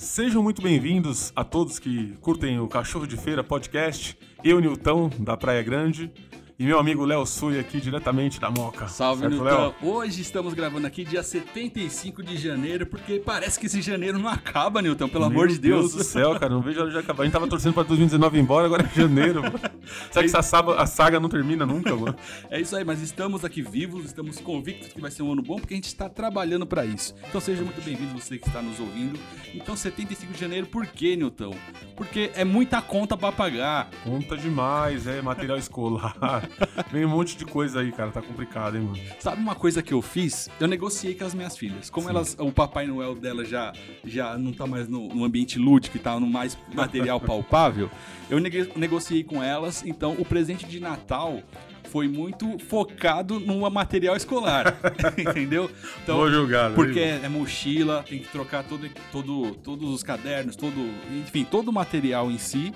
Sejam muito bem-vindos a todos que curtem o Cachorro de Feira podcast. Eu, Nilton, da Praia Grande. E meu amigo Léo Sui aqui diretamente da Moca. Salve, certo. Léo? Hoje estamos gravando aqui dia 75 de janeiro, porque parece que esse janeiro não acaba, Nilton, pelo Meu amor de Deus. do céu, cara, não vejo a hora de acabar. A gente tava torcendo pra 2019 ir embora, agora é janeiro. mano. Será que essa saga, a saga não termina nunca, mano? É isso aí, mas estamos aqui vivos, estamos convictos que vai ser um ano bom, porque a gente está trabalhando para isso. Então seja muito bem-vindo você que está nos ouvindo. Então 75 de janeiro, por quê, Nilton? Porque é muita conta para pagar. Conta demais, é material escolar. Vem um monte de coisa aí, cara, tá complicado, hein, mano. Sabe uma coisa que eu fiz? Eu negociei com as minhas filhas. Como elas, o Papai Noel dela já, já não tá mais no, no ambiente lúdico e tá no mais material palpável, eu nego- negociei com elas. Então, o presente de Natal foi muito focado no material escolar. entendeu? Então, Boa jogada, Porque hein, é mochila, tem que trocar todo, todo, todos os cadernos, todo, enfim, todo o material em si.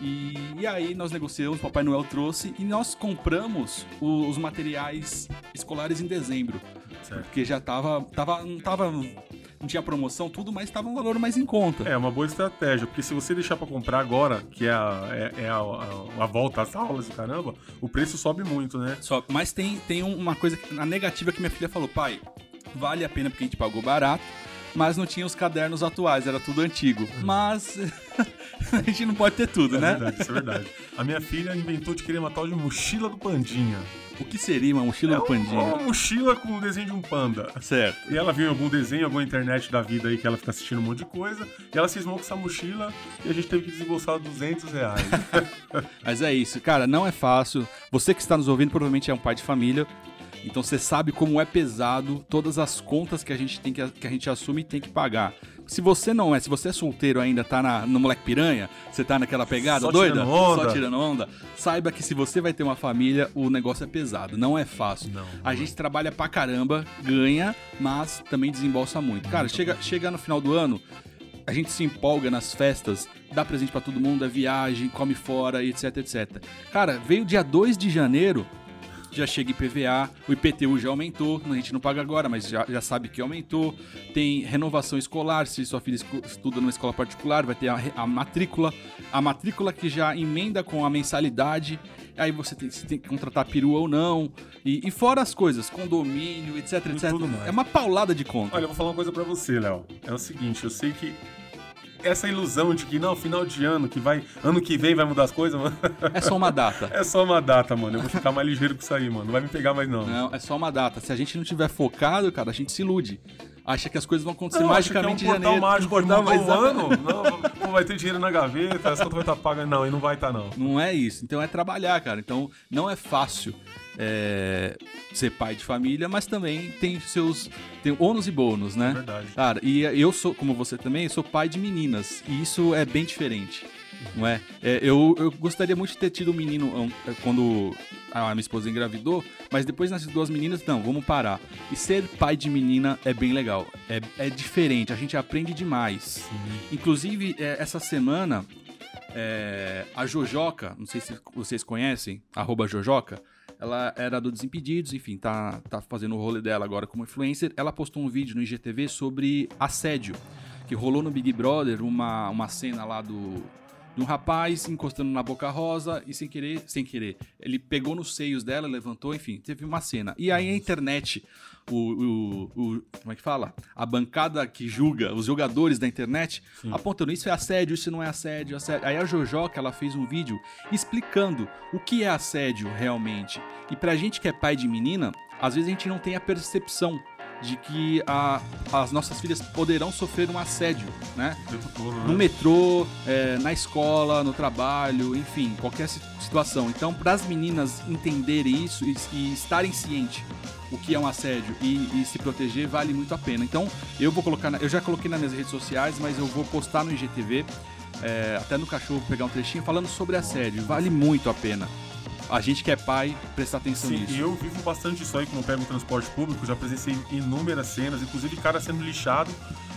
E, e aí nós negociamos, Papai Noel trouxe e nós compramos o- os materiais escolares em dezembro. Certo. Porque já tava, tava, não tava, não tinha promoção, tudo, mas tava um valor mais em conta. É uma boa estratégia, porque se você deixar pra comprar agora, que é a, é, é a, a- a volta às aulas caramba, o preço sobe muito, né? Só, mas tem, tem um- uma coisa, a negativa que minha filha falou, pai, vale a pena porque a gente pagou barato, mas não tinha os cadernos atuais, era tudo antigo. Mas a gente não pode ter tudo, É né? verdade, isso é verdade. A minha filha inventou de querer uma tal de mochila do Pandinha. O que seria uma mochila É do Pandinha? uma mochila com o desenho de um panda. Certo. E ela viu em algum desenho, alguma internet da vida aí que ela fica assistindo um monte de coisa. E ela cismou com essa mochila e a gente teve que desembolsar 200 reais. Mas é isso, cara, não é fácil. Você que está nos ouvindo provavelmente é um pai de família. Então você sabe como é pesado todas as contas que a gente tem que, que a gente assume e tem que pagar. Se você não é, se você é solteiro ainda, tá na, no moleque piranha, você tá naquela pegada Só doida, tirando onda. só tirando onda, saiba que se você vai ter uma família, o negócio é pesado, não é fácil. Não, a não gente trabalha pra caramba, ganha, mas também desembolsa muito. Cara, chega, chega no final do ano, a gente se empolga nas festas, dá presente pra todo mundo, é viagem, come fora, etc, etc. Cara, veio dia 2 de janeiro, já chega IPVA, o IPTU já aumentou, a gente não paga agora, mas já, já sabe que aumentou. Tem renovação escolar, se sua filha estuda numa escola particular, vai ter a, a matrícula, a matrícula que já emenda com a mensalidade. Aí você tem, você tem que contratar perua ou não. E, e fora as coisas, condomínio, etc, etc. tudo mais. É uma paulada de conta. Olha, eu vou falar uma coisa pra você, Léo. É o seguinte, eu sei que essa ilusão de que não, final de ano, que vai. Ano que vem vai mudar as coisas, mano. É só uma data. É só uma data, mano. Eu vou ficar mais ligeiro com isso aí, mano. Não vai me pegar mais, não. Não, é só uma data. Se a gente não tiver focado, cara, a gente se ilude. Acha que as coisas vão acontecer Não, acho que é um magicamente portal janeiro. mágico Um portal mais- ano. Não, vai ter dinheiro na gaveta, essa conta vai estar paga. Não, e não vai estar, não. Não é isso. Então é trabalhar, cara. Então não é fácil é, ser pai de família, mas também tem seus. Tem ônus e bônus, né? Verdade. Cara, e eu sou, como você também, eu sou pai de meninas. E isso é bem diferente. Não é? É, eu, eu gostaria muito de ter tido um menino um, é, quando a minha esposa engravidou, mas depois nasceram duas meninas, não, vamos parar. E ser pai de menina é bem legal. É, é diferente, a gente aprende demais. Inclusive, é, essa semana, é, a Jojoca, não sei se vocês conhecem, arroba Jojoca, ela era do Desimpedidos, enfim, tá, tá fazendo o rolê dela agora como influencer. Ela postou um vídeo no IGTV sobre assédio, que rolou no Big Brother uma, uma cena lá do de um rapaz encostando na boca rosa e sem querer, sem querer, ele pegou nos seios dela, levantou, enfim, teve uma cena. E aí a internet, o, o, o- como é que fala? A bancada que julga, os jogadores da internet, apontando isso é assédio, isso não é assédio, assédio. Aí a Jojoca, ela fez um vídeo explicando o que é assédio realmente. E pra gente que é pai de menina, às vezes a gente não tem a percepção de que a- as nossas filhas poderão sofrer um assédio, né? Todo, né? no metrô, é, na escola, no trabalho, enfim, qualquer si- situação. Então, para as meninas entenderem isso e, e estarem cientes o que é um assédio e, e se proteger, vale muito a pena. Então, eu vou colocar, na- eu já coloquei nas minhas redes sociais, mas eu vou postar no IGTV, é, até no cachorro pegar um trechinho falando sobre assédio. Vale muito a pena. A gente que é pai, prestar atenção Sim, nisso. e eu vivo bastante isso aí, como eu pego o transporte público, já presenciei inúmeras cenas, inclusive cara sendo lixado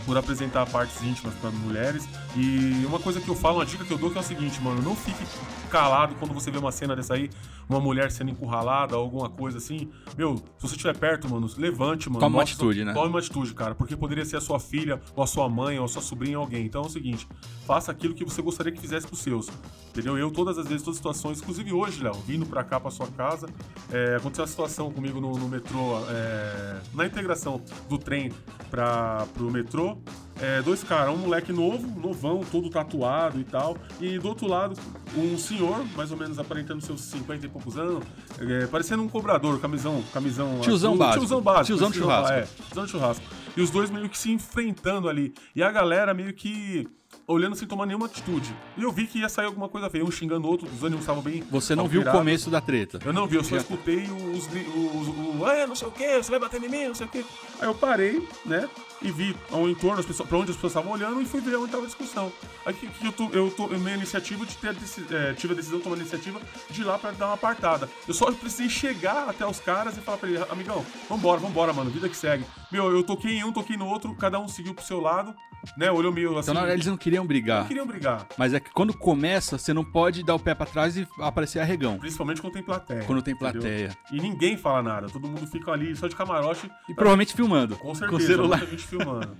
por apresentar partes íntimas para mulheres. E uma coisa que eu falo, uma dica que eu dou que é o seguinte, mano, não fique calado quando você vê uma cena dessa aí, uma mulher sendo encurralada, alguma coisa assim. Meu, se você estiver perto, mano, levante, mano. Toma uma atitude, né? Tome uma atitude, cara, porque poderia ser a sua filha, ou a sua mãe, ou a sua sobrinha, alguém. Então é o seguinte, faça aquilo que você gostaria que fizesse pros seus. Entendeu? Eu, todas as vezes, todas as situações, inclusive hoje, Léo, vindo pra cá, pra sua casa, é, aconteceu uma situação comigo no, no metrô, é, na integração do trem pra, pro metrô. É, dois caras, um moleque novo, novão, todo tatuado e tal, e do outro lado, um senhor, mais ou menos aparentando seus 50 e poucos anos, é, parecendo um cobrador, camisão, camisão Tiozão azul, básico. tiozão básico, Tiozão de lá, churrasco. É, tiozão de churrasco. E os dois meio que se enfrentando ali, e a galera meio que olhando sem tomar nenhuma atitude. E eu vi que ia sair alguma coisa feia, um xingando o outro, os ânimos estavam bem Você não viu o começo da treta. Eu não vi, eu só escutei os, os, os, o, ah, não sei o que, você vai bater em mim, não sei o que. Aí eu parei, né, e vi ao entorno, as pessoas, pra onde as pessoas estavam olhando, e fui ver onde tava a discussão. Aí que, que eu, tô, eu minha iniciativa de ter, é, tive a decisão, tomar a iniciativa de ir lá pra dar uma apartada. Eu só precisei chegar até os caras e falar pra ele, amigão, vambora, vambora, mano, vida que segue. Meu, eu toquei em um, toquei no outro, cada um seguiu pro seu lado, né, olhou meio assim. Então, na hora, eles não queriam não brigar. queriam brigar, Mas é que quando começa, você não pode dar o pé pra trás e aparecer arregão. principalmente quando tem plateia. Quando tem entendeu? plateia. E ninguém fala nada, todo mundo fica ali só de camarote. E provavelmente filmando. Com Com certeza, o celular. muita gente filmando.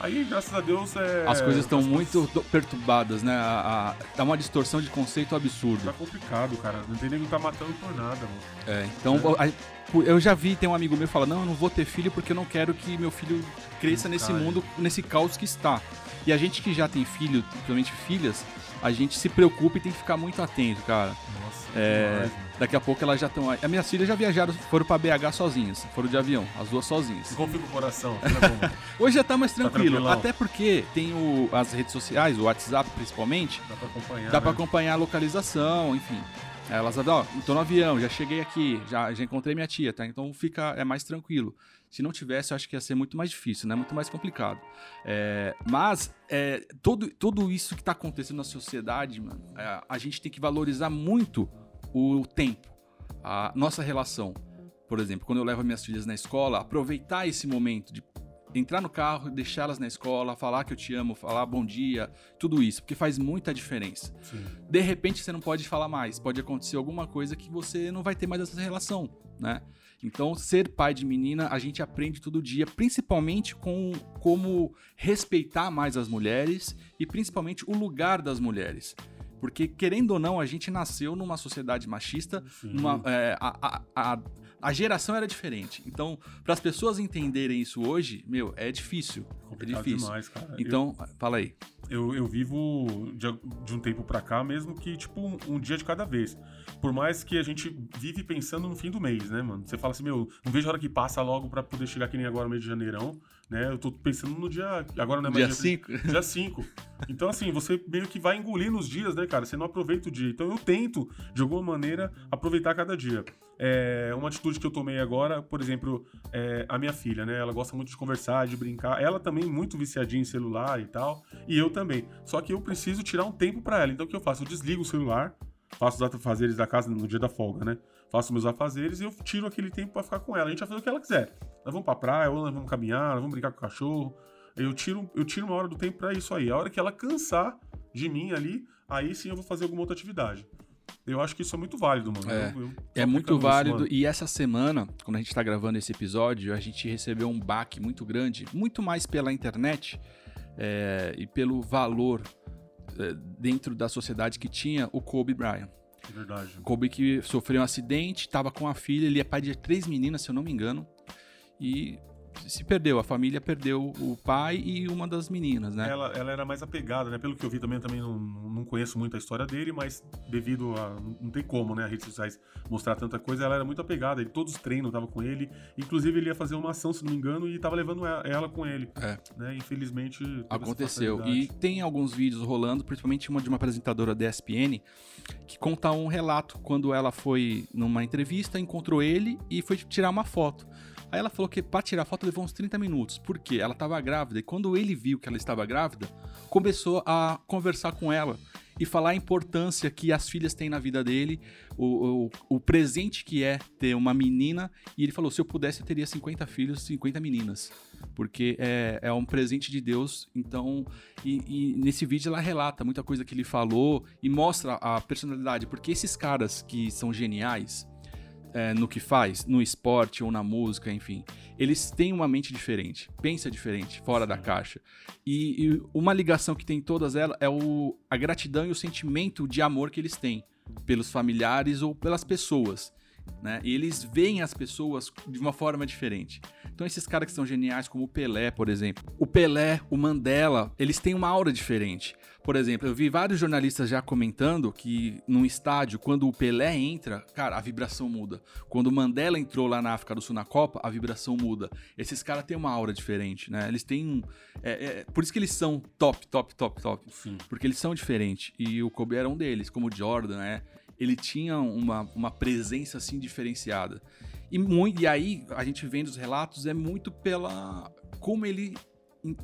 Aí, graças a Deus, é. As coisas estão muito perturbadas, né? A, a- dá uma distorção de conceito absurdo. Tá complicado, cara. Não tem nego que tá matando por nada, mano. É, então, a- pu- eu já vi, tem um amigo meu que fala, não, eu não vou ter filho porque eu não quero que meu filho cresça nesse Cara. mundo, nesse caos que está. E a gente que já tem filho, principalmente filhas, a gente se preocupa e tem que ficar muito atento, cara. Nossa, É, demais, daqui a pouco elas já estão. As minhas filhas já viajaram, foram pra BH sozinhas, foram de avião, as duas sozinhas. Como fica o coração? Hoje já tá mais tranquilo, tranquilão. até porque tem o- as redes sociais, o WhatsApp principalmente, Dá pra acompanhar. dá pra né? acompanhar a localização, enfim. Elas falam, ó, tô no avião, já cheguei aqui, já, já encontrei minha tia, tá? Então fica, é mais tranquilo. Se não tivesse, eu acho que ia ser muito mais difícil, né? Muito mais complicado. É, mas é, todo, tudo isso que tá acontecendo na sociedade, mano, é, a gente tem que valorizar muito o tempo, a nossa relação. Por exemplo, quando eu levo minhas filhas na escola, aproveitar esse momento de entrar no carro, deixá-las na escola, falar que eu te amo, falar bom dia, tudo isso, porque faz muita diferença. Sim. De repente você não pode falar mais, pode acontecer alguma coisa que você não vai ter mais essa relação, né? Então, ser pai de menina, a gente aprende todo dia, principalmente com como respeitar mais as mulheres e principalmente o lugar das mulheres. Porque, querendo ou não, a gente nasceu numa sociedade machista, numa, é, a, a, a, a geração era diferente. Então, para as pessoas entenderem isso hoje, meu, é difícil. É difícil. demais, cara. Então, fala aí. eu, eu vivo de, de um tempo pra cá, mesmo que, tipo, um, um dia de cada vez. Por mais que a gente vive pensando no fim do mês, né, mano? Você fala assim, meu, não vejo a hora que passa logo pra poder chegar que nem agora no mês de janeirão, né? Eu tô pensando no dia. Agora não é mais Dia 5? Dia 5. Então, assim, você meio que vai engolir nos dias, né, cara? Você não aproveita o dia. Então, eu tento, de alguma maneira, aproveitar cada dia. É, uma atitude que eu tomei agora, por exemplo, é, a minha filha, né? Ela gosta muito de conversar, de brincar. Ela também muito viciadinha em celular e tal. E eu também. Só que eu preciso tirar um tempo pra ela. Então, o que eu faço? Eu desligo o celular, faço os afazeres da casa no dia da folga, né? Faço meus afazeres e eu tiro aquele tempo pra ficar com ela. A gente vai fazer o que ela quiser. Nós vamos pra praia, ou nós vamos caminhar, nós vamos brincar com o cachorro. Eu tiro, eu tiro uma hora do tempo pra isso aí. A hora que ela cansar de mim ali, aí sim eu vou fazer alguma outra atividade. Eu acho que isso é muito válido, mano. É. Eu- eu É muito isso, válido. mano. e essa semana, quando a gente tá gravando esse episódio, a gente recebeu um baque muito grande, muito mais pela internet é, e pelo valor é, dentro da sociedade que tinha o Kobe Bryant. Verdade. Que sofreu um acidente, estava com a filha, ele é pai de três meninas, se eu não me engano, e se perdeu. A família perdeu o pai e uma das meninas, né? Ela, ela era mais apegada, né? Pelo que eu vi também, também não, não conheço muito a história dele, mas devido a. Não tem como, né? As redes sociais mostrar tanta coisa, ela era muito apegada. Ele, todos os treinos estavam com ele. Inclusive, ele ia fazer uma ação, se não me engano, e tava levando ela, ela com ele. É. Né? Infelizmente. Aconteceu. E tem alguns vídeos rolando, principalmente uma de uma apresentadora da ESPN, que conta um relato quando ela foi numa entrevista, encontrou ele e foi tirar uma foto. Aí ela falou que pra tirar foto levou uns 30 minutos. Por quê? Ela tava grávida. E quando ele viu que ela estava grávida, começou a conversar com ela e falar a importância que as filhas têm na vida dele, o, o, o, presente que é ter uma menina. E ele falou: se eu pudesse, eu teria 50 filhos, 50 meninas. Porque é, é um presente de Deus. Então, e, e nesse vídeo ela relata muita coisa que ele falou e mostra a personalidade. Porque esses caras que são geniais, é, no que faz, no esporte ou na música, enfim, eles têm uma mente diferente, pensa diferente, fora da caixa. E, e, uma ligação que tem em todas elas é o, a gratidão e o sentimento de amor que eles têm pelos familiares ou pelas pessoas. Né? E eles veem as pessoas de uma forma diferente. Então esses caras que são geniais, como o Pelé, por exemplo. O Pelé, o Mandela, eles têm uma aura diferente. Por exemplo, eu vi vários jornalistas já comentando que num estádio, quando o Pelé entra, cara, a vibração muda. Quando o Mandela entrou lá na África do Sul na Copa, a vibração muda. Esses caras têm uma aura diferente, né? Eles têm um. É, é, por isso que eles são top, top, top, top. Sim. Porque eles são diferentes. E o Kobe era um deles, como o Jordan, né? Ele tinha uma, uma presença assim diferenciada. E, muito, e aí, a gente vendo os relatos, é muito pela. como ele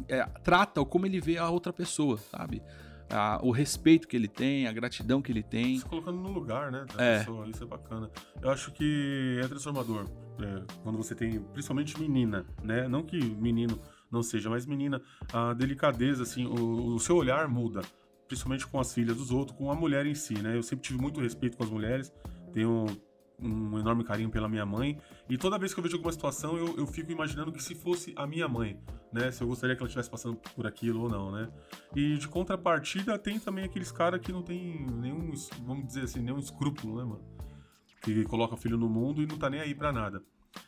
é, trata ou como ele vê a outra pessoa, sabe? a, o respeito que ele tem, a gratidão que ele tem. Se colocando no lugar, né, da é. pessoa, isso é bacana. Eu acho que é transformador é, quando você tem, principalmente menina, né? Não que menino não seja, mas menina, a delicadeza, assim, o, o seu olhar muda, principalmente com as filhas dos outros, com a mulher em si, né? Eu sempre tive muito respeito com as mulheres, tenho um enorme carinho pela minha mãe. E toda vez que eu vejo alguma situação, eu, eu fico imaginando que se fosse a minha mãe, né? Se eu gostaria que ela estivesse passando por aquilo ou não, né? E de contrapartida, tem também aqueles caras que não tem nenhum, vamos dizer assim, nenhum escrúpulo, né, mano? Que coloca filho no mundo e não tá nem aí pra nada.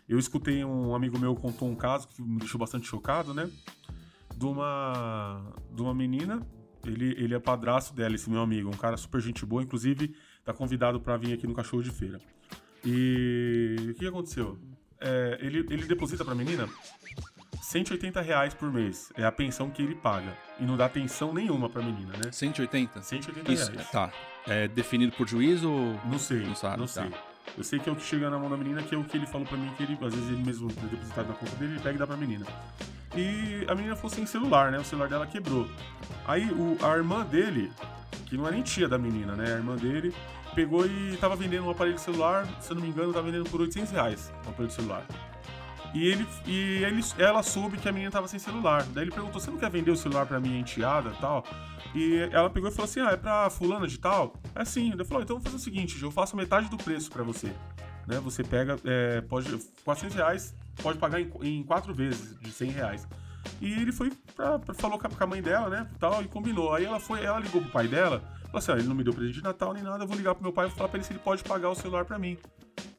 Eu escutei um amigo meu contou um caso que me deixou bastante chocado, né? De uma, de uma menina, ele, ele é padrasto dela, esse meu amigo, um cara super gente boa, inclusive tá convidado para vir aqui no Cachorro de Feira. E o que aconteceu? É, ele, ele deposita pra menina 180 reais por mês. É a pensão que ele paga. E não dá pensão nenhuma pra menina, né? 180? 180 Isso, reais. Tá. É definido por juiz ou. Não sei. Não sabe. Não tá. Eu sei que é o que chega na mão da menina, que é o que ele falou pra mim, que ele, às vezes ele mesmo depositado na conta dele, ele pega e dá pra menina. E a menina ficou sem celular, né? O celular dela quebrou. Aí o, a irmã dele, que não é nem tia da menina, né? A irmã dele pegou e tava vendendo um aparelho celular, se eu não me engano, tava vendendo por 800 reais um aparelho celular. E, ele, e ele, ela soube que a menina tava sem celular. Daí ele perguntou: Você não quer vender o celular pra minha enteada e tal? E ela pegou e falou assim: Ah, é pra fulana de tal? É sim. Ele falou: Então vou fazer o seguinte: eu faço metade do preço pra você. Né? Você pega, é, pode, 400 reais, pode pagar em, em quatro vezes de 100 reais. E ele foi pra, pra, falou com a mãe dela, né? Tal, e combinou. Aí ela foi, ela ligou pro pai dela, falou assim: ah, ele não me deu presente de Natal nem nada, eu vou ligar pro meu pai e falar pra ele se ele pode pagar o celular pra mim.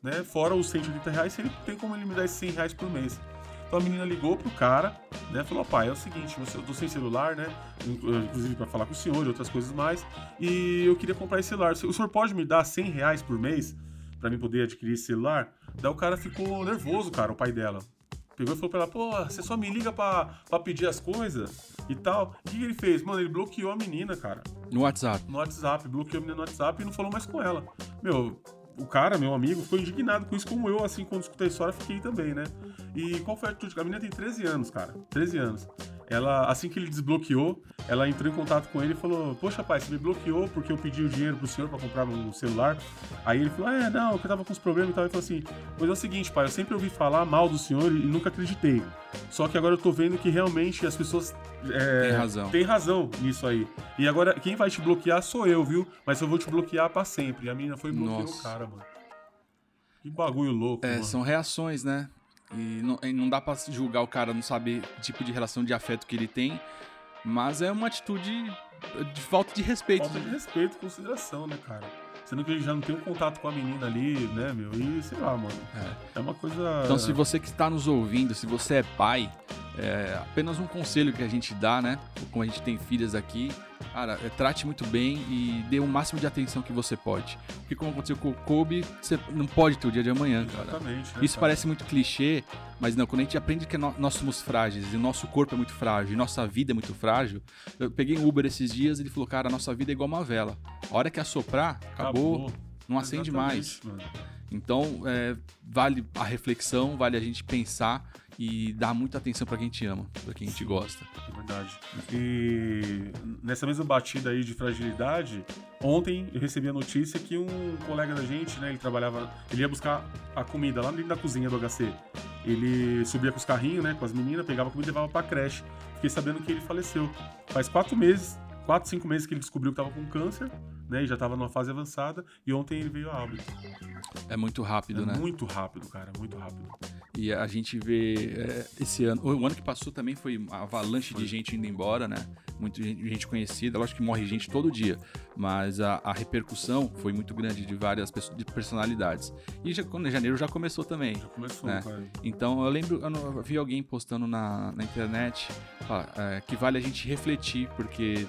Né? Fora os 180 reais, se ele tem como ele me dar esses 100 reais por mês. Então a menina ligou pro cara, né? Falou, pai, é o seguinte, eu tô sem celular, né? Inclusive para falar com o senhor e outras coisas mais. E eu queria comprar esse celular. O senhor pode me dar 100 reais por mês para mim poder adquirir esse celular? Daí o cara ficou nervoso, cara, o pai dela. Pegou e falou pra ela, pô, você só me liga pra, pra pedir as coisas e tal. O que ele fez? Mano, ele bloqueou a menina, cara. No WhatsApp. No WhatsApp, bloqueou a menina no WhatsApp e não falou mais com ela. Meu, o cara, meu amigo, ficou indignado com isso, como eu, assim, quando escutei a história, fiquei também, né? E qual foi a atitude? A menina tem 13 anos, cara. 13 anos. Ela, assim que ele desbloqueou, ela entrou em contato com ele e falou: Poxa, pai, você me bloqueou porque eu pedi o dinheiro pro senhor para comprar um celular. Aí ele falou: É, não, que eu tava com uns problemas e tal. Ele falou assim: Mas é o seguinte, pai, eu sempre ouvi falar mal do senhor e nunca acreditei. Só que agora eu tô vendo que realmente as pessoas. É, tem razão. Tem razão nisso aí. E agora, quem vai te bloquear sou eu, viu? Mas eu vou te bloquear para sempre. E a menina foi bloquear o cara, mano. Que bagulho louco. É, mano. são reações, né? E não, e não dá pra julgar o cara não saber o tipo de relação de afeto que ele tem, mas é uma atitude de falta de respeito. Falta de respeito e consideração, né, cara? Sendo que ele já não tem um contato com a menina ali, né, meu? E sei lá, mano. É, é uma coisa. Então, se você que está nos ouvindo, se você é pai, é apenas um conselho que a gente dá, né? Como a gente tem filhas aqui, Cara, é, trate muito bem e dê o máximo de atenção que você pode. Porque como aconteceu com o Kobe, você não pode ter o dia de amanhã, cara. Exatamente. Né, Isso cara? parece muito clichê, mas não, quando a gente aprende que nós somos frágeis e o nosso corpo é muito frágil e nossa vida é muito frágil. Eu peguei um Uber esses dias e ele falou, cara, a nossa vida é igual uma vela. A hora que assoprar, acabou, acabou. não acende Exatamente, mais. Mano. Então, é, vale a reflexão, vale a gente pensar e dar muita atenção para quem te ama, para quem te gosta. É verdade. E nessa mesma batida aí de fragilidade, ontem eu recebi a notícia que um colega da gente, né, ele trabalhava, ele ia buscar a comida lá dentro da cozinha do HC. Ele subia com os carrinhos, né, com as meninas, pegava a comida e levava pra creche. Fiquei sabendo que ele faleceu. Faz quatro meses, quatro, cinco meses que ele descobriu que estava com câncer, né? E já estava numa fase avançada. E ontem ele veio a óbito. É muito rápido, é né? Muito rápido, cara, muito rápido. E a gente vê é, esse ano. O ano que passou também foi uma avalanche foi. de gente indo embora, né? Muita gente, gente conhecida. Lógico que morre gente todo dia, mas a, a repercussão foi muito grande de várias de personalidades. E já, janeiro já começou também. Já começou, né? cara. Então eu lembro, eu vi alguém postando na, na internet é, que vale a gente refletir, porque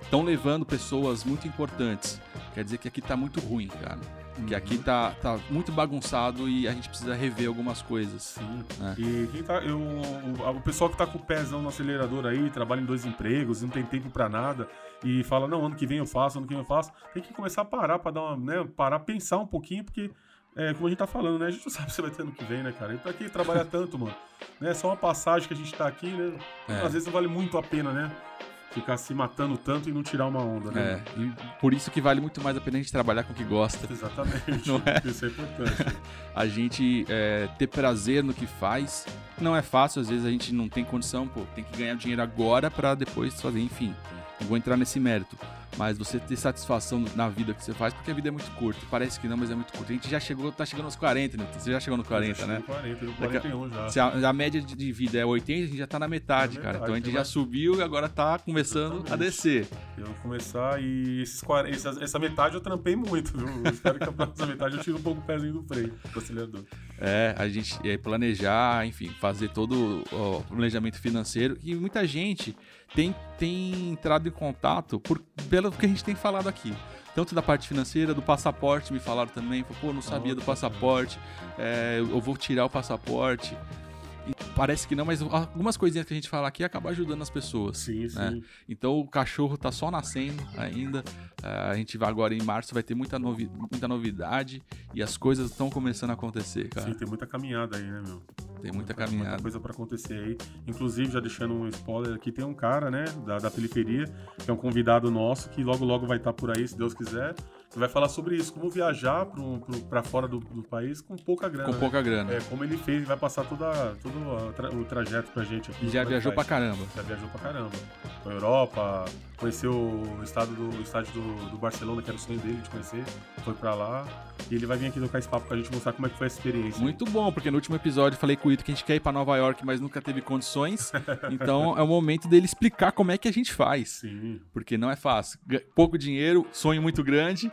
estão levando pessoas muito importantes. Quer dizer que aqui tá muito ruim, cara. Que aqui uhum. tá, tá muito bagunçado e a gente precisa rever algumas coisas. Sim. Né? E quem tá, eu, o, o, pessoal que tá com o pezão no acelerador aí, trabalha em dois empregos, não tem tempo para nada, e fala, não, ano que vem eu faço, ano que vem eu faço, tem que começar a parar para dar uma, né, parar, pensar um pouquinho, porque é, como a gente tá falando, né? A gente não sabe se vai ter ano que vem, né, cara? E pra que trabalhar tanto, mano? Né? Só uma passagem que a gente tá aqui, né? É. Às vezes não vale muito a pena, né? Ficar se matando tanto e não tirar uma onda, né? É, e por isso que vale muito mais a pena a gente trabalhar com o que gosta. Exatamente. Não é? Isso é importante. a gente é, ter prazer no que faz não é fácil, às vezes a gente não tem condição, pô, tem que ganhar dinheiro agora para depois fazer, enfim. Não vou entrar nesse mérito mas você ter satisfação na vida que você faz, porque a vida é muito curta. Parece que não, mas é muito curta. A gente já chegou, tá chegando aos 40, né? Você já chegou no 40, né? 40, 41 já. Se a, a, média de vida é 80, a gente já tá na metade, cara. Então a gente já subiu e agora tá começando Exatamente. a descer. Eu vou começar e esses 40, essa, essa metade eu trampei muito, viu? Espero que a próxima metade eu tire um pouco o pezinho do freio do acelerador. É, a gente é, planejar, enfim, fazer todo o planejamento financeiro. E muita gente tem, tem entrado em contato por, pelo que a gente tem falado aqui. Tanto da parte financeira, do passaporte, me falaram também. Pô, não sabia do passaporte, é, eu vou tirar o passaporte. Parece que não, mas algumas coisinhas que a gente fala aqui acaba ajudando as pessoas. Sim, né? sim. Então o cachorro tá só nascendo ainda. a gente vai agora em março, vai ter muita, novi muita novidade e as coisas estão começando a acontecer, cara. Sim, tem muita caminhada aí, né, meu? Tem muita caminhada. Muita coisa para acontecer aí. Inclusive, já deixando um spoiler aqui, tem um cara, né, da, da periferia, que é um convidado nosso, que logo logo vai estar tá por aí, se Deus quiser que vai falar sobre isso, como viajar para fora do, do, país com pouca grana. Com né? pouca grana. É, como ele fez, vai passar toda, todo tra, o trajeto pra gente aqui. E já viajou pra caramba. Já viajou pra caramba. Foi Europa, conheceu o estado do, o estádio do, do Barcelona, que era o sonho dele de conhecer, foi pra lá. E ele vai vir aqui tocar esse papo pra gente mostrar como é que foi essa experiência. Muito bom, porque no último episódio eu falei com o Ito que a gente quer ir pra Nova York, mas nunca teve condições. então é o momento dele explicar como é que a gente faz. Sim. Porque não é fácil. Pouco dinheiro, sonho muito grande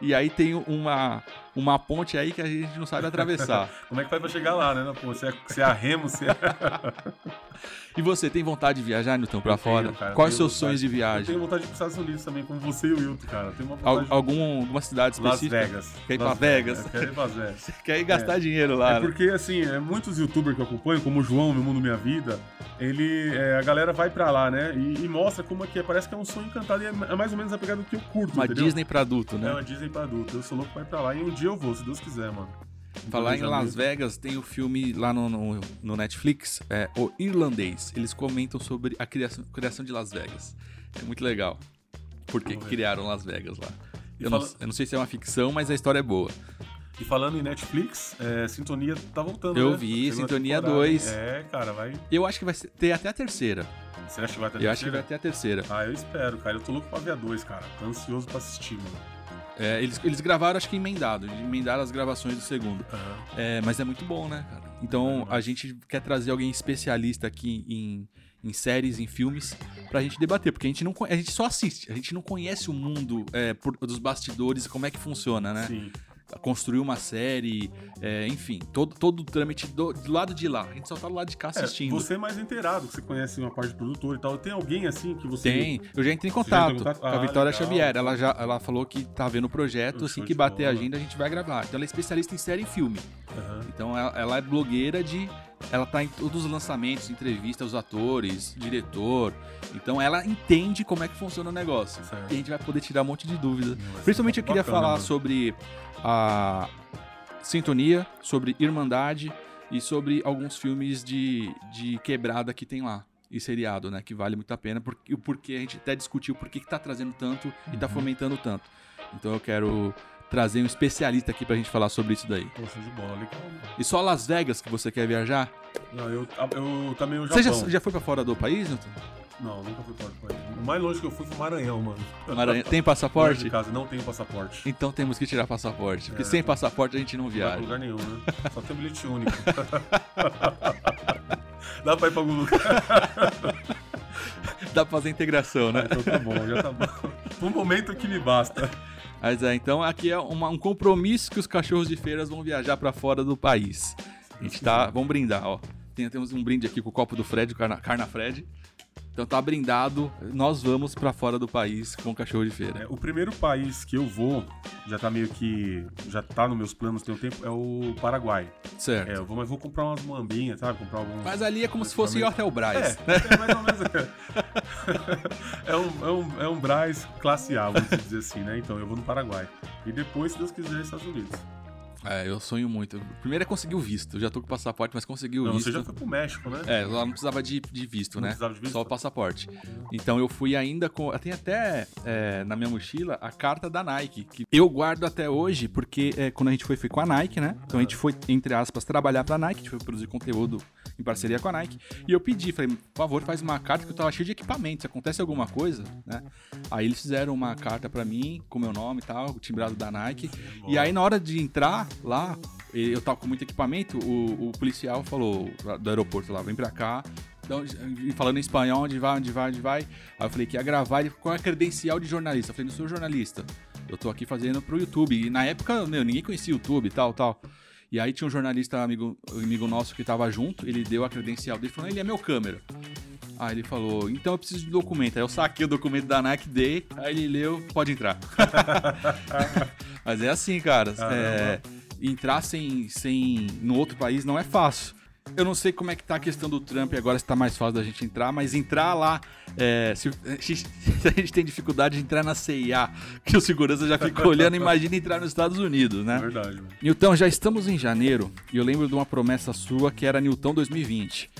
e aí tem uma, uma ponte aí que a gente não sabe atravessar. Como é que faz pra chegar lá, né? Pô, se, é, se é a remo, se é... E você, tem vontade de viajar, Newton, pra eu fora? Tenho, cara, Quais os seus sonhos de viagem? Eu tenho vontade de ir pros Estados Unidos também, como você e o Wilton, cara. Tenho uma vontade Algum, Alguma cidade específica? Las Vegas. Quer ir Las pra Vegas? Vegas. Quero ir pra Vegas. Você quer ir gastar é. dinheiro lá, É né? porque, assim, é, muitos youtubers que eu acompanho, como o João, Meu Mundo Minha Vida, ele, é, a galera vai pra lá, né? E, e, mostra como é que é. Parece que é um sonho encantado e é, é mais ou menos a pegada do que eu curto, Uma entendeu? Disney pra adulto, né? É uma Disney pra adulto. Eu sou louco pra ir pra lá e um dia eu vou, se Deus quiser, mano. Falar em Las Vegas, tem o filme lá no, no, no, Netflix, é O Irlandês. Eles comentam sobre a criação, criação de Las Vegas. É muito legal. Por que criaram Las Vegas lá? Eu, fala... não, eu, não, sei se é uma ficção, mas a história é boa. E falando em Netflix, é, Sintonia tá voltando, Eu né? vi, Sintonia 2. É, cara, vai... Eu acho que vai ter até a terceira. Você acha que vai ter a eu terceira? Eu acho que vai a terceira. Ah, eu espero, cara. Eu tô louco pra ver a 2, cara. Tô ansioso pra assistir, mano. É, eles, eles gravaram, acho que emendado, emendaram as gravações do segundo. Uhum. É, mas é muito bom, né, cara? Então a gente quer trazer alguém especialista aqui em, em séries, em filmes, pra gente debater, porque a gente, não, a gente só assiste, a gente não conhece o mundo é, por, dos bastidores e como é que funciona, né? Sim construir uma série, é, enfim, todo, todo o trâmite do, do, lado de lá. A gente só tá do lado de cá é, assistindo. É, você é mais inteirado, que você conhece uma parte do produtor e tal. Tem alguém assim que você. Tem, eu já entrei em contato, contato? com a ah, Vitória legal. Xavier. Ela já ela falou que tá vendo o projeto, assim que bater a agenda a gente vai gravar. Então ela é especialista em série e filme. Uhum. Então ela, ela é blogueira de ela tá em todos os lançamentos, entrevistas os atores, diretor. Então ela entende como é que funciona o negócio. Certo. E a gente vai poder tirar um monte de dúvida. Principalmente eu queria bacana, falar mano. sobre a sintonia, sobre irmandade e sobre alguns filmes de, de quebrada que tem lá. E seriado, né? Que vale muito a pena. Porque, o porquê a gente até discutiu por que tá trazendo tanto e tá fomentando tanto. Então eu quero trazer um especialista aqui pra gente falar sobre isso daí. Show de bola, legal. E só Las Vegas que você quer viajar? Não, eu, eu também o Você já, já foi pra fora do país, Newton? Não, nunca fui fora do país. O mais longe que eu fui foi Maranhão, mano. Maranhão. Tem Fora de passaporte? casa, não tenho passaporte. Então temos que tirar passaporte. Porque É. sem passaporte a gente não Não viaja. lugar nenhum, né? Só tem bilhete único. Dá pra ir pra algum lugar. Dá pra fazer integração, né? Então tá bom, já tá bom. Um momento que me basta. Mas é, então aqui é uma- um compromisso que os cachorros de feiras vão viajar pra fora do país. A gente tá. Vamos brindar, ó. Tem- temos um brinde aqui com o copo do Fred, o Carna, Carna Fred. Então tá brindado. Nós vamos pra fora do país com o cachorro de feira. É, o primeiro país que eu vou, já tá meio que. Já tá nos meus planos tem um tempo, é o Paraguai. Certo. É, eu vou, mas vou comprar umas mambinhas, sabe? Comprar alguns. Mas ali é como se fosse Hotel Braz. É, é mais ou menos. É um, é, um, é um Braz classe A, vamos dizer assim, né? Então eu vou no Paraguai. E depois, se Deus quiser, Estados Unidos. É, eu sonho muito. Primeiro é conseguir o visto. Eu já tô com o passaporte, mas consegui o Não, visto. você já foi pro México, né? É, lá não precisava de, de visto, Não né? precisava de visto? Só o passaporte. Então eu fui ainda com. Tem até é, na minha mochila a carta da Nike, que eu guardo até hoje, porque é, quando a gente foi, foi com a Nike, né? Então a gente foi, entre aspas, trabalhar pra Nike, a gente foi produzir conteúdo em parceria com a Nike. E eu pedi, falei, por favor, faz uma carta que eu tava cheio de equipamento. Se acontece alguma coisa, né? Aí eles fizeram uma carta pra mim, com meu nome e tal, timbrado da Nike. E aí na hora de entrar lá, eu tava com muito equipamento, o, o policial falou do aeroporto lá, vem pra cá. Então, falando em espanhol, onde vai, onde vai, onde vai. Aí eu falei que ia gravar, ele qual é a credencial de jornalista? Eu falei, não sou jornalista. Eu tô aqui fazendo pro YouTube. E na época, meu, ninguém conhecia o YouTube tal, tal. E aí tinha um jornalista amigo, amigo nosso que tava junto, ele deu a credencial dele, falou, ele é meu câmera. Aí ele falou, então eu preciso de documento. Aí eu saquei o documento da Nike, dei, aí ele leu, pode entrar. Mas é assim, cara. é, entrar sem, sem no outro país não é fácil. Eu não sei como é que tá a questão do Trump agora, se tá mais fácil da gente entrar, mas entrar lá, é, se, se a gente tem dificuldade de entrar na CIA, que o segurança já fica olhando, imagina entrar nos Estados Unidos, né? Verdade, mano. Newton, já estamos em janeiro e eu lembro de uma promessa sua que era Newton 2020.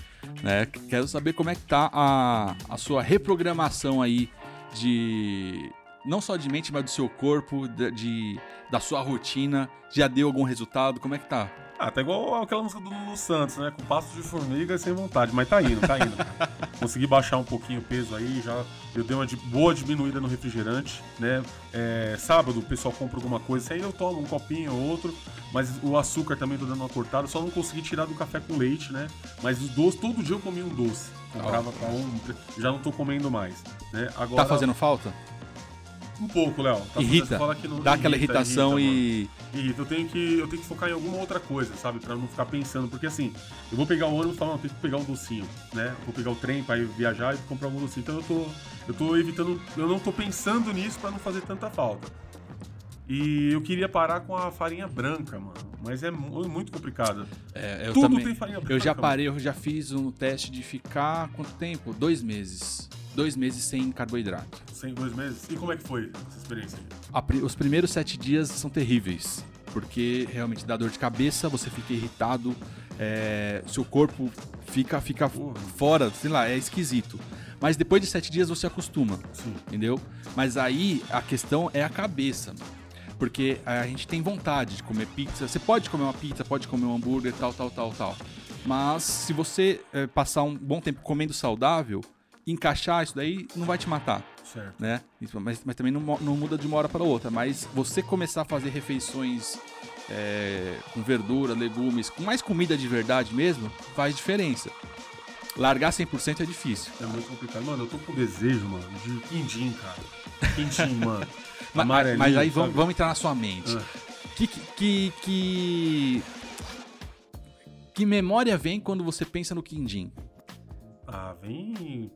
Né? Quero saber como é que tá a, a sua reprogramação aí de não só de mente, mas do seu corpo, de, de- da sua rotina. Já deu algum resultado? Como é que tá? Ah, tá igual aquela música do Lulu Santos, né? Com passos de formiga e sem vontade. Mas tá indo, tá indo. Consegui baixar um pouquinho o peso aí, já eu dei uma boa diminuída no refrigerante, né? É, sábado o pessoal compra alguma coisa, aí eu tomo um copinho ou outro, mas o açúcar também tô dando uma cortada, só não consegui tirar do café com leite, né? Mas os doces, todo dia eu comia um doce. Comprava pra um, já não tô comendo mais, né? Agora, Tá fazendo falta? Um pouco, Léo. Tá Irrita? fala que não- Dá aquela irrita, irritação irrita, e. Irrita, eu tenho que eu tenho que focar em alguma outra coisa, sabe? Pra não ficar pensando, porque assim, eu vou pegar o ônibus e falar, não, eu tenho que pegar um docinho, né? Vou pegar o trem pra ir viajar e comprar algum docinho. Então eu tô eu tô evitando, eu não tô pensando nisso pra não fazer tanta falta. E eu queria parar com a farinha branca, mano, mas é mu- muito complicado. É, eu Tudo também. tem farinha branca. Eu já parei, eu já fiz um teste de ficar quanto tempo? Dois meses. Dois meses sem carboidrato. Sem dois meses. E como é que foi essa experiência? Pri- os primeiros sete dias são terríveis, porque realmente dá dor de cabeça, você fica irritado, é, seu corpo fica, fica Porra. fora, sei lá, é esquisito. Mas depois de sete dias você acostuma, Sim. entendeu? Mas aí a questão é a cabeça. Porque a gente tem vontade de comer pizza. Você pode comer uma pizza, pode comer um hambúrguer, tal, tal, tal, tal. Mas se você eh, passar um bom tempo comendo saudável, encaixar isso daí não vai te matar Certo. né? Isso, Mas, mas também não, não muda de uma hora para outra. Mas você começar a fazer refeições é, com verdura, legumes, com mais comida de verdade mesmo, faz diferença. Largar 100% é difícil. É muito complicado. Mano, eu tô com desejo, mano, de quindim, cara. Quindim, mano. Ma- Amarelinho, Mas aí vamos, vamos entrar na sua mente. Ah. Que, que, que, que memória vem quando você pensa no quindim? Ah, vem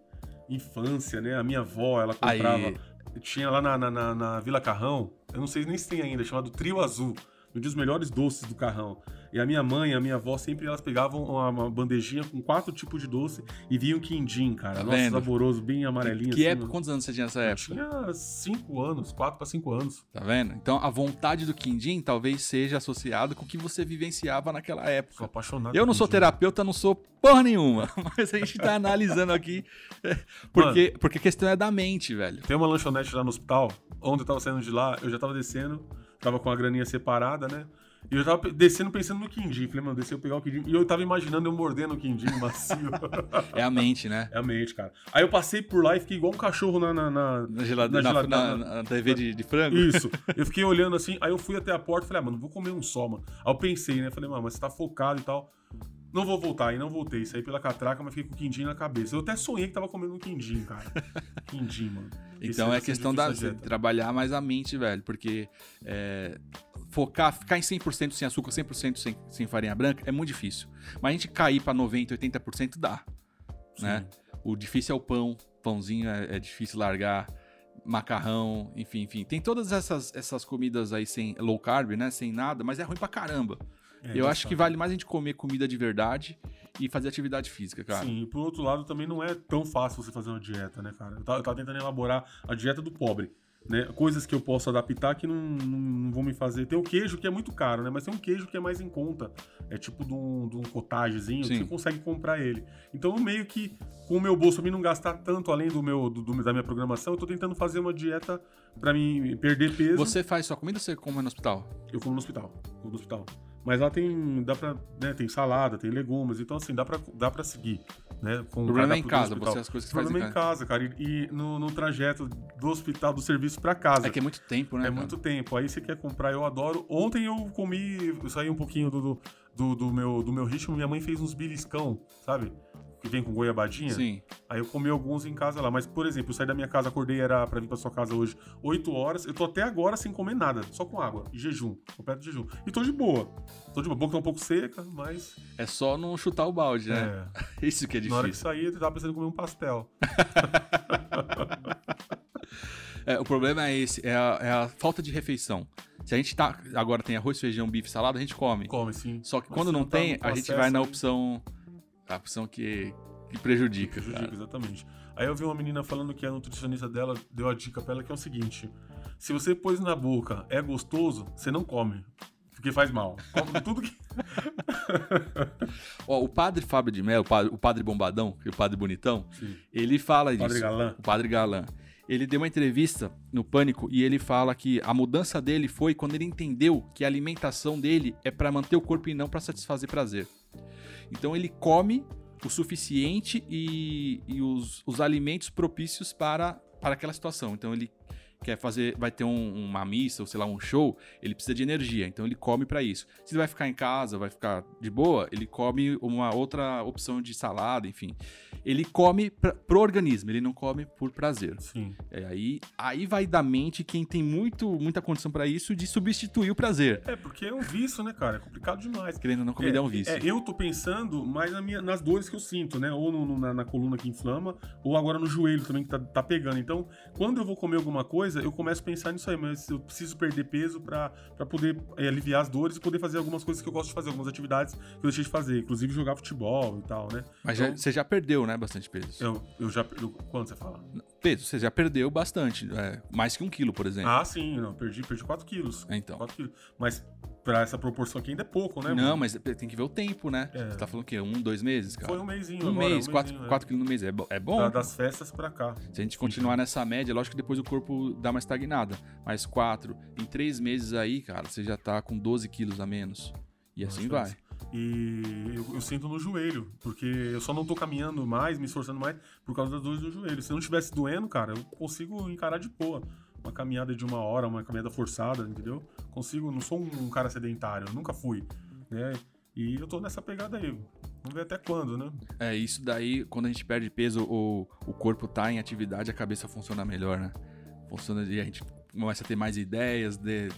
infância, né? A minha avó, ela Aí. comprava. Tinha lá na, na, na- Vila Carrão, eu não sei nem se tem ainda, chamado Trio Azul. vendia os melhores doces do carrão. E a minha mãe, a minha avó, sempre elas pegavam uma, bandejinha com quatro tipos de doce e vinham quindim, cara. Tá Nossa, vendo? saboroso, bem amarelinho. Que assim, época, quantos anos você tinha nessa época? tinha cinco anos, quatro para cinco anos. Tá vendo? Então a vontade do quindim talvez seja associado com o que você vivenciava naquela Sou época. apaixonado. Eu não sou terapeuta, não sou porra nenhuma, mas a gente tá analisando aqui é, porque, porque a questão é da mente, velho. Tem uma lanchonete lá no hospital, onde eu tava saindo de lá, eu já tava descendo, tava com a graninha separada, né? E eu tava descendo pensando no quindim. Falei, mano, descer eu pegar o quindim. E eu tava imaginando eu mordendo o quindim macio. É a mente, né? é a mente, cara. Aí eu passei por lá e fiquei igual um cachorro na. na, na- Na geladeira, na, geladeira- na- na TV de, de frango. Isso. Eu fiquei olhando assim, aí eu fui até a porta e falei, ah, mano, vou comer um só, mano. Aí eu pensei, né? Falei, mano, mas você tá focado e tal. Não vou voltar, e não voltei. Saí pela catraca, mas fiquei com o quindim na cabeça. Eu até sonhei que tava comendo um quindim, cara. quindim, mano. Esse Então é essa questão da trabalhar mais a mente, velho, porque é, focar, ficar em 100% sem açúcar, 100% sem, sem farinha branca é muito difícil. Mas a gente cair pra 90, 80% dá, né? O difícil é o pão, pãozinho é, é difícil largar, macarrão, enfim, enfim. Tem todas essas, essas comidas aí sem low carb, né? Sem nada, mas é ruim pra caramba. É, Eu acho que vale mais a gente comer comida de verdade e fazer atividade física, cara. Sim, e por outro lado também não é tão fácil você fazer uma dieta, né, cara? Eu tava, eu tava tentando elaborar a dieta do pobre. Né? Coisas que eu posso adaptar que não, não, não vão me fazer. Tem o queijo que é muito caro, né? Mas tem um queijo que é mais em conta. É tipo de um, de um cotagezinho Sim. você consegue comprar ele. Então, meio que com o meu bolso, pra mim não gastar tanto além do meu, do- do- da minha programação, eu tô tentando fazer uma dieta pra mim perder peso. Você faz sua comida ou você come no hospital? Eu como no hospital. Como no hospital. Mas lá tem. Dá pra. Né, tem salada, tem legumes, então assim, dá pra, dá pra seguir. Né, com O problema é em casa, hospital. você as coisas que faz em problema é em casa. casa, cara. E, e no, no trajeto do hospital, do serviço pra casa. É que é muito tempo, né? É cara? muito tempo. Aí você quer comprar, eu adoro. Ontem eu comi, eu saí um pouquinho do, do, do, do meu, do meu ritmo. Minha mãe fez uns beliscão, sabe? Que vem com goiabadinha. Sim. Aí eu comi alguns em casa lá. Mas, por exemplo, eu saí da minha casa, acordei, era pra vir pra sua casa hoje, 8 horas. Eu tô até agora sem comer nada, só com água, jejum, completo jejum. E tô de boa. Tô de boa. A boca tá um pouco seca, mas. É só não chutar o balde, né? É. Isso que é Na hora que difícil. sair, eu tava pensando em comer um pastel. É, o problema é esse, é a, é a falta de refeição. Se a gente tá, agora tem arroz, feijão, bife, salada, a gente come. Come, sim. Só que Mas quando não tá tem, a gente vai na aí- opção, a opção que, que prejudica. Prejudica, cara. exatamente. Aí eu vi uma menina falando que a nutricionista dela deu a dica pra ela que é o seguinte: se você pôs na boca é gostoso, você não come. Porque faz mal. Come tudo que. Ó, o padre Fábio de Mello, o padre, o padre Bombadão, que é o padre Bonitão, Sim. ele fala Padre disso. Galã. O padre Galã. Ele deu uma entrevista no Pânico e ele fala que a mudança dele foi quando ele entendeu que a alimentação dele é para manter o corpo e não para satisfazer prazer. Então ele come o suficiente e, e os, os alimentos propícios para, para aquela situação. Então ele quer fazer, vai ter um- uma missa ou sei lá um show, ele precisa de energia, então ele come para isso. Se ele vai ficar em casa, vai ficar de boa, ele come uma outra opção de salada, enfim. Ele come pra, pro organismo, ele não come por prazer. Sim. É, aí, aí vai da mente quem tem muito, muita condição para isso de substituir o prazer. É, porque é um vício, né, cara? É complicado demais. Querendo ou não, comida é, um vício. É, eu tô pensando mais na minha- nas dores que eu sinto, né? Ou no- no- na, na coluna que inflama, ou agora no joelho também que tá, tá pegando. Então, quando eu vou comer alguma coisa, eu começo a pensar nisso aí, mas eu preciso perder peso pra, pra poder é, aliviar as dores e poder fazer algumas coisas que eu gosto de fazer, algumas atividades que eu deixei de fazer, inclusive jogar futebol e tal, né? Mas já- Então, você já perdeu, né? Bastante peso. eu, eu já. Eu, quanto você fala? Peso, você já perdeu bastante. é, mais que um quilo, por exemplo. Ah, sim, não, perdi, perdi 4 quilos. Então. 4 quilos. Mas pra essa proporção aqui ainda é pouco, né? Não, mano? mas tem que ver o tempo, né? É. Você tá falando o quê? Um, dois meses, cara? Foi um mêsinho um agora. mês, um quatro, mêsinho, quatro quilos no mês. É, bo- é bom. Da- das festas pra cá. Se a gente continuar nessa média, lógico que depois o corpo dá uma estagnada. Mas quatro, em três meses aí, cara, você já tá com 12 quilos a menos. E assim vai. E eu, eu sinto no joelho, porque eu só não tô caminhando mais, me esforçando mais por causa das dores do joelho. Se não tivesse doendo, cara, eu consigo encarar de boa. Uma caminhada de uma hora, uma caminhada forçada, entendeu? Consigo, não sou um, cara sedentário, nunca fui, né? E eu tô nessa pegada aí. Vamos ver até quando, né? É, isso daí, quando a gente perde peso, o, o corpo tá em atividade, a cabeça funciona melhor, né? Funciona e a gente começa a ter mais ideias, de,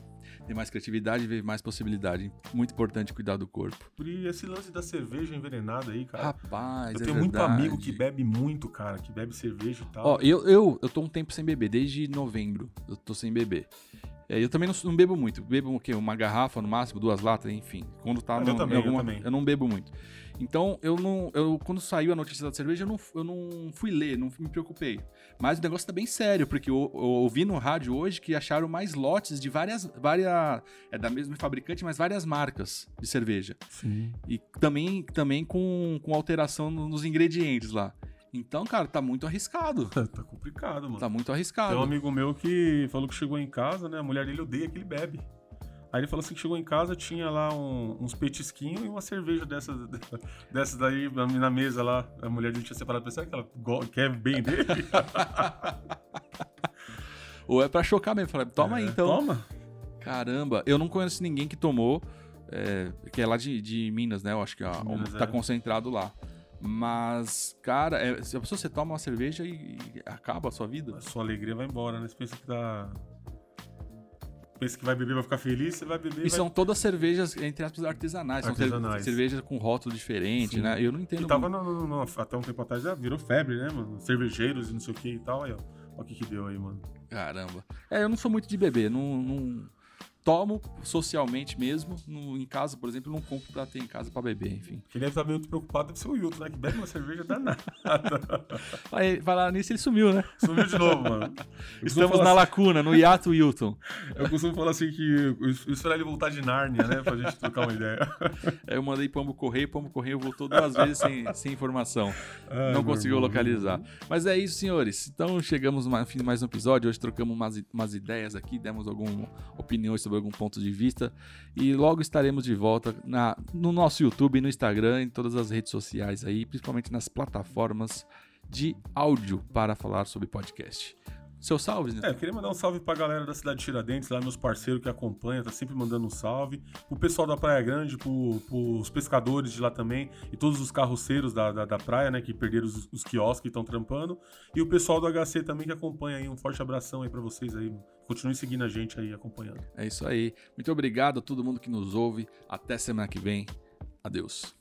ter mais criatividade e ver mais possibilidade. Muito importante cuidar do corpo. E esse lance da cerveja envenenada aí, cara. Rapaz, eu é tenho muito verdade. amigo que bebe muito, cara, que bebe cerveja e tal. Ó, eu, eu, eu tô um tempo sem beber, desde novembro eu tô sem beber. É, eu também não, não bebo muito. Bebo o quê? Uma garrafa no máximo, duas latas, enfim. Quando tá no, eu também, alguma, eu também. eu não bebo muito. Então, eu não. Eu, quando saiu a notícia da cerveja, eu não, eu não fui ler, não me preocupei. Mas o negócio tá bem sério, porque eu, eu ouvi no rádio hoje que acharam mais lotes de várias. várias é da mesma fabricante, mas várias marcas de cerveja. Sim. E também, também com, com alteração no- nos ingredientes lá. Então, cara, tá muito arriscado. tá complicado, mano. Tá muito Tem um arriscado. amigo meu que falou que chegou em casa, né? A mulher dele odeia que ele bebe. Aí ele falou assim que chegou em casa, tinha lá um- uns petisquinhos e uma cerveja dessas, dessas daí na, mesa lá. A mulher dele tinha separado. Será que ela quer bem dele? Ou é pra chocar mesmo. Falei, toma aí É, então. Toma. Caramba, eu não conheço ninguém que tomou, é, que é lá de, de Minas, né? Eu acho que a, Minas, tá é. concentrado lá. Mas, cara, é, se a pessoa você toma uma cerveja e, e acaba a sua vida. A sua alegria vai embora, né? Você pensa que tá. Pensa que vai beber, vai ficar feliz, você vai beber. E vai... são todas cervejas, entre aspas, artesanais. São Artesanais. cervejas com rótulo diferente, Sim. né? Eu não entendo. E tava muito. no, no- no- até um tempo atrás, já virou febre, né, mano? Cervejeiros e não sei o que e tal. Aí, ó. Olha o que que deu aí, mano. Caramba. É, eu não sou muito de beber. Não, não- tomo socialmente mesmo. No- em casa, por exemplo, não compro pra ter em casa pra beber, enfim. Quem deve estar meio preocupado deve ser o Hilton, né? Que bebe uma cerveja danada. Aí, falar nisso, ele sumiu, né? Sumiu de novo, mano. Eu Estamos na assim- lacuna, no hiato Wilton. Eu costumo falar assim que esperar ele voltar de Nárnia, né? Pra gente trocar uma ideia. Aí eu mandei Pombo Correio, Pombo Correio voltou duas vezes sem, sem informação. Ai, não conseguiu irmão. localizar. Mas é isso, senhores. Então chegamos no fim de mais um episódio. Hoje trocamos umas, umas ideias aqui, demos algumas opiniões sobre algum ponto de vista. E logo estaremos de volta na, no nosso YouTube, no Instagram, em todas as redes sociais aí, principalmente nas plataformas de áudio para falar sobre podcast. Seu salve, né? É, eu queria mandar um salve pra galera da cidade de Tiradentes, lá meus parceiros que acompanham, tá sempre mandando um salve. Pro pessoal da Praia Grande, pro, pros pescadores de lá também, e todos os carroceiros da, da, da praia, né, que perderam os, os quiosques que estão trampando. E o pessoal do HC também que acompanha aí. Um forte abração aí pra vocês aí. Continue seguindo a gente aí, acompanhando. É isso aí. Muito obrigado a todo mundo que nos ouve. Até semana que vem. Adeus.